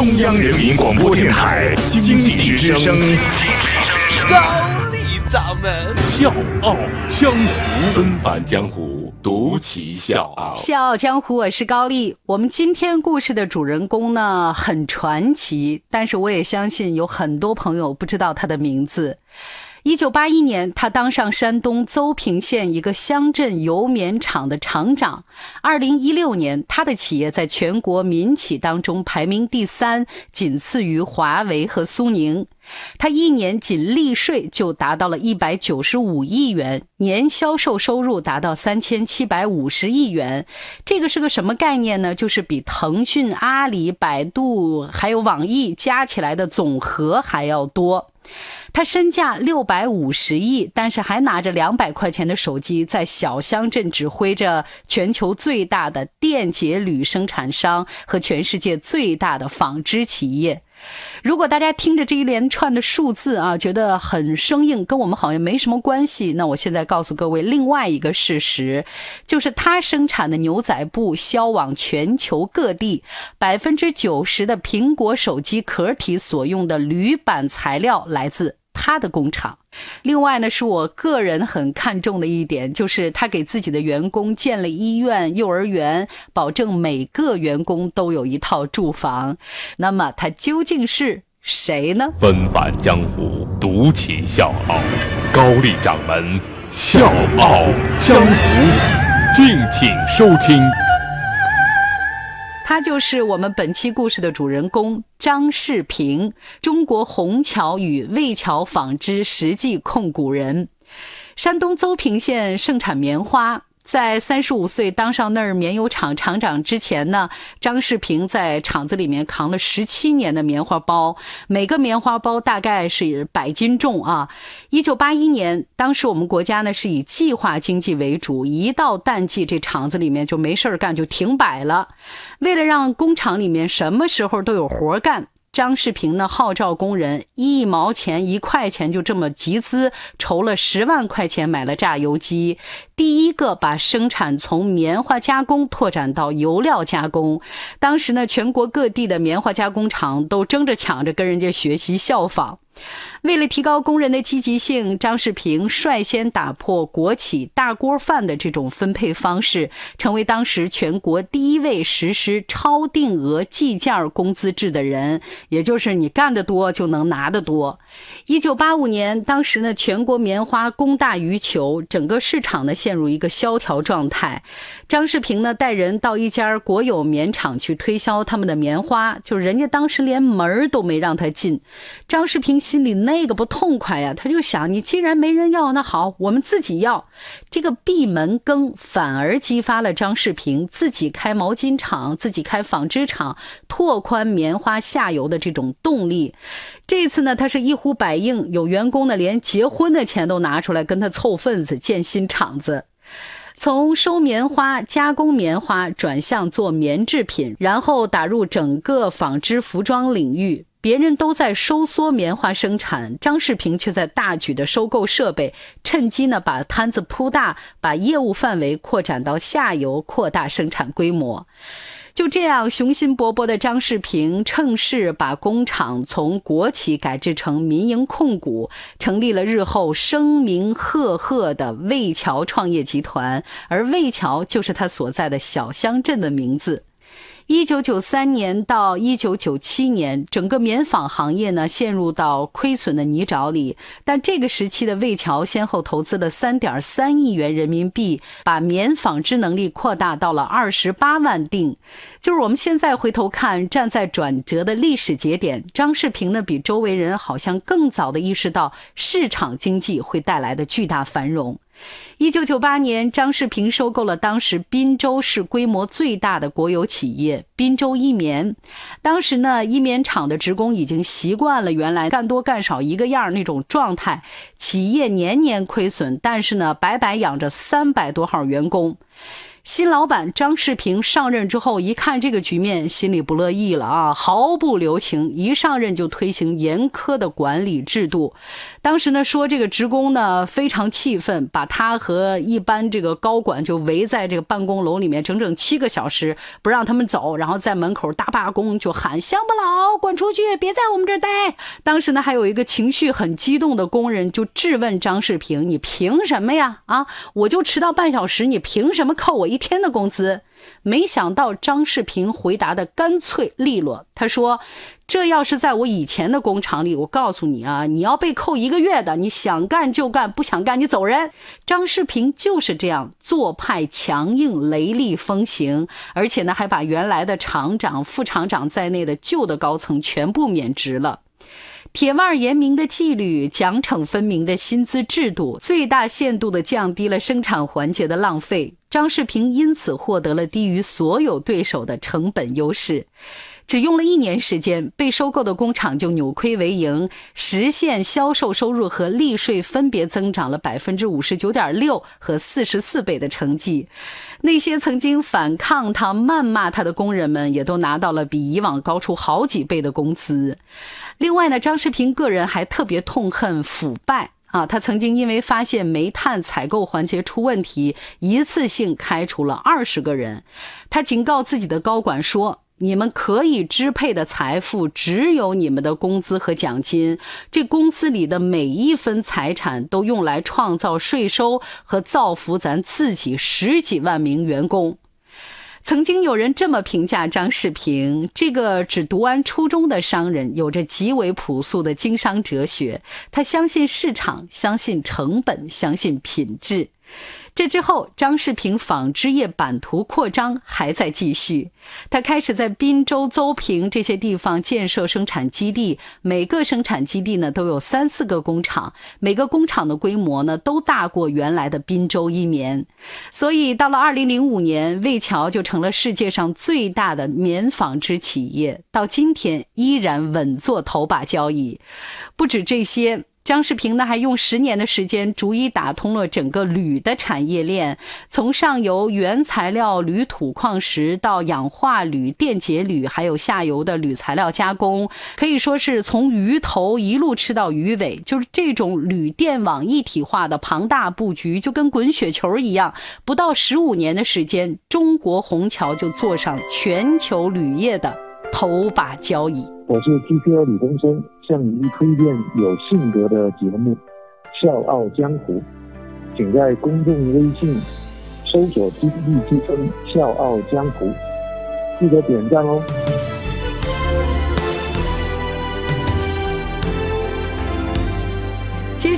中央人民广播电台经济之声，高丽掌门笑傲江湖，纷繁江湖，独骑笑傲。笑傲江湖，我是高丽。我们今天故事的主人公呢，很传奇，但是我也相信有很多朋友不知道他的名字。一九八一年，他当上山东邹平县一个乡镇油棉厂的厂长。二零一六年，他的企业在全国民企当中排名第三，仅次于华为和苏宁。他一年仅利税就达到了一百九十五亿元，年销售收入达到三千七百五十亿元。这个是个什么概念呢？就是比腾讯、阿里、百度还有网易加起来的总和还要多。他身价六百五十亿，但是还拿着两百块钱的手机，在小乡镇指挥着全球最大的电解铝生产商和全世界最大的纺织企业。如果大家听着这一连串的数字啊，觉得很生硬，跟我们好像没什么关系，那我现在告诉各位另外一个事实，就是他生产的牛仔布销往全球各地，百分之九十的苹果手机壳体所用的铝板材料来自。他的工厂，另外呢，是我个人很看重的一点，就是他给自己的员工建了医院、幼儿园，保证每个员工都有一套住房。那么他究竟是谁呢？纷返江湖，独起笑傲，高丽掌门笑傲江湖，敬请收听。他就是我们本期故事的主人公张世平，中国红桥与魏桥纺织实际控股人，山东邹平县盛产棉花。在三十五岁当上那儿棉油厂厂长之前呢，张世平在厂子里面扛了十七年的棉花包，每个棉花包大概是百斤重啊。一九八一年，当时我们国家呢是以计划经济为主，一到淡季，这厂子里面就没事儿干，就停摆了。为了让工厂里面什么时候都有活干。张世平呢，号召工人一毛钱、一块钱就这么集资筹了十万块钱买了榨油机，第一个把生产从棉花加工拓展到油料加工。当时呢，全国各地的棉花加工厂都争着抢着跟人家学习效仿。为了提高工人的积极性，张世平率先打破国企大锅饭的这种分配方式，成为当时全国第一位实施超定额计件工资制的人。也就是你干得多就能拿得多。一九八五年，当时呢，全国棉花供大于求，整个市场呢陷入一个萧条状态。张世平呢带人到一家国有棉厂去推销他们的棉花，就人家当时连门都没让他进。张世平心里那个不痛快呀，他就想：你既然没人要，那好，我们自己要。这个闭门羹反而激发了张世平自己开毛巾厂、自己开纺织厂，拓宽棉花下游的这种动力。这次呢，他是一呼百应，有员工呢连结婚的钱都拿出来跟他凑份子建新厂子。从收棉花、加工棉花转向做棉制品，然后打入整个纺织服装领域。别人都在收缩棉花生产，张世平却在大举的收购设备，趁机呢把摊子铺大，把业务范围扩展到下游，扩大生产规模。就这样，雄心勃勃的张世平趁势把工厂从国企改制成民营控股，成立了日后声名赫赫的魏桥创业集团，而魏桥就是他所在的小乡镇的名字。一九九三年到一九九七年，整个棉纺行业呢陷入到亏损的泥沼里。但这个时期的魏桥先后投资了三点三亿元人民币，把棉纺织能力扩大到了二十八万锭。就是我们现在回头看，站在转折的历史节点，张世平呢比周围人好像更早的意识到市场经济会带来的巨大繁荣。一九九八年，张世平收购了当时滨州市规模最大的国有企业滨州一棉。当时呢，一棉厂的职工已经习惯了原来干多干少一个样那种状态，企业年年亏损，但是呢，白白养着三百多号员工。新老板张世平上任之后，一看这个局面，心里不乐意了啊，毫不留情，一上任就推行严苛的管理制度。当时呢，说这个职工呢非常气愤，把他和一般这个高管就围在这个办公楼里面整整七个小时，不让他们走，然后在门口大罢工，就喊乡巴佬滚出去，别在我们这儿待。当时呢，还有一个情绪很激动的工人就质问张世平：“你凭什么呀？啊，我就迟到半小时，你凭什么扣我一天的工资？”没想到张世平回答的干脆利落，他说：“这要是在我以前的工厂里，我告诉你啊，你要被扣一个月的。你想干就干，不想干你走人。”张世平就是这样做派强硬、雷厉风行，而且呢，还把原来的厂长、副厂长在内的旧的高层全部免职了。铁腕严明的纪律、奖惩分明的薪资制度，最大限度地降低了生产环节的浪费。张世平因此获得了低于所有对手的成本优势。只用了一年时间，被收购的工厂就扭亏为盈，实现销售收入和利税分别增长了百分之五十九点六和四十四倍的成绩。那些曾经反抗他、谩骂他的工人们，也都拿到了比以往高出好几倍的工资。另外呢，张世平个人还特别痛恨腐败啊，他曾经因为发现煤炭采购环节出问题，一次性开除了二十个人。他警告自己的高管说。你们可以支配的财富只有你们的工资和奖金，这公司里的每一分财产都用来创造税收和造福咱自己十几万名员工。曾经有人这么评价张世平：这个只读完初中的商人，有着极为朴素的经商哲学。他相信市场，相信成本，相信品质。这之后，张世平纺织业版图扩张还在继续。他开始在滨州、邹平这些地方建设生产基地，每个生产基地呢都有三四个工厂，每个工厂的规模呢都大过原来的滨州一棉。所以，到了二零零五年，魏桥就成了世界上最大的棉纺织企业，到今天依然稳坐头把交椅。不止这些。张世平呢，还用十年的时间，逐一打通了整个铝的产业链，从上游原材料铝土矿石到氧化铝、电解铝，还有下游的铝材料加工，可以说是从鱼头一路吃到鱼尾。就是这种铝电网一体化的庞大布局，就跟滚雪球一样，不到十五年的时间，中国虹桥就坐上全球铝业的头把交椅。我是 TPL 李东升。向您推荐有性格的节目《笑傲江湖》，请在公众微信搜索“经济之声笑傲江湖”，记得点赞哦。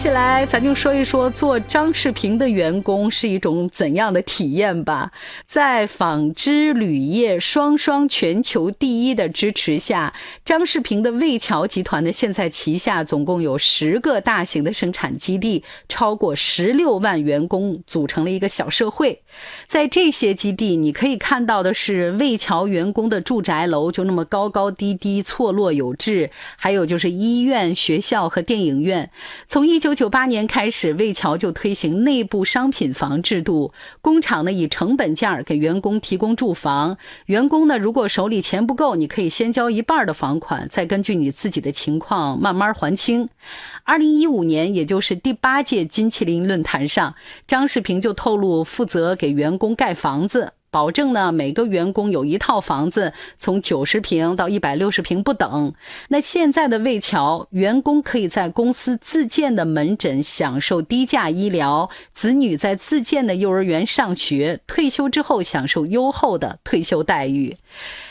接下来，咱就说一说做张世平的员工是一种怎样的体验吧。在纺织铝业双双全球第一的支持下，张世平的魏桥集团呢，现在旗下总共有十个大型的生产基地，超过十六万员工，组成了一个小社会。在这些基地，你可以看到的是魏桥员工的住宅楼，就那么高高低低、错落有致；还有就是医院、学校和电影院。从一九九八年开始，魏桥就推行内部商品房制度。工厂呢以成本价给员工提供住房，员工呢如果手里钱不够，你可以先交一半的房款，再根据你自己的情况慢慢还清。二零一五年，也就是第八届金麒麟论坛上，张世平就透露负责给员工盖房子。保证呢，每个员工有一套房子，从九十平到一百六十平不等。那现在的魏桥员工可以在公司自建的门诊享受低价医疗，子女在自建的幼儿园上学，退休之后享受优厚的退休待遇。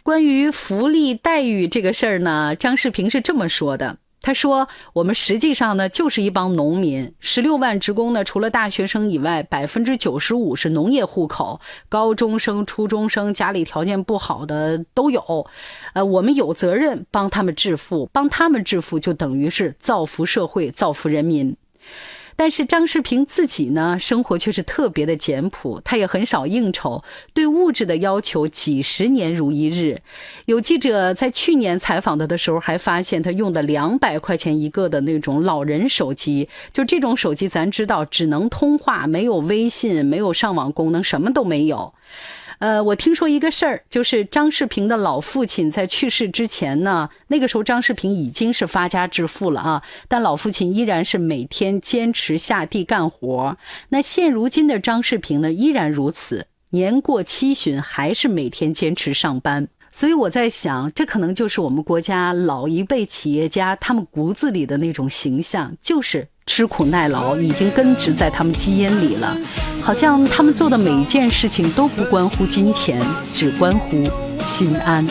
关于福利待遇这个事儿呢，张世平是这么说的。他说：“我们实际上呢，就是一帮农民。十六万职工呢，除了大学生以外，百分之九十五是农业户口，高中生、初中生，家里条件不好的都有。呃，我们有责任帮他们致富，帮他们致富就等于是造福社会、造福人民。”但是张世平自己呢，生活却是特别的简朴，他也很少应酬，对物质的要求几十年如一日。有记者在去年采访他的时候，还发现他用的两百块钱一个的那种老人手机，就这种手机，咱知道只能通话，没有微信，没有上网功能，什么都没有。呃，我听说一个事儿，就是张世平的老父亲在去世之前呢，那个时候张世平已经是发家致富了啊，但老父亲依然是每天坚持下地干活。那现如今的张世平呢，依然如此，年过七旬还是每天坚持上班。所以我在想，这可能就是我们国家老一辈企业家他们骨子里的那种形象，就是吃苦耐劳，已经根植在他们基因里了。好像他们做的每一件事情都不关乎金钱，只关乎心安。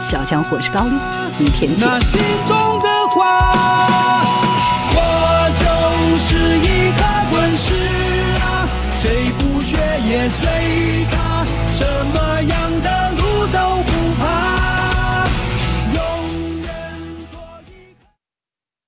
小江我是高丽，明天见。心中的话，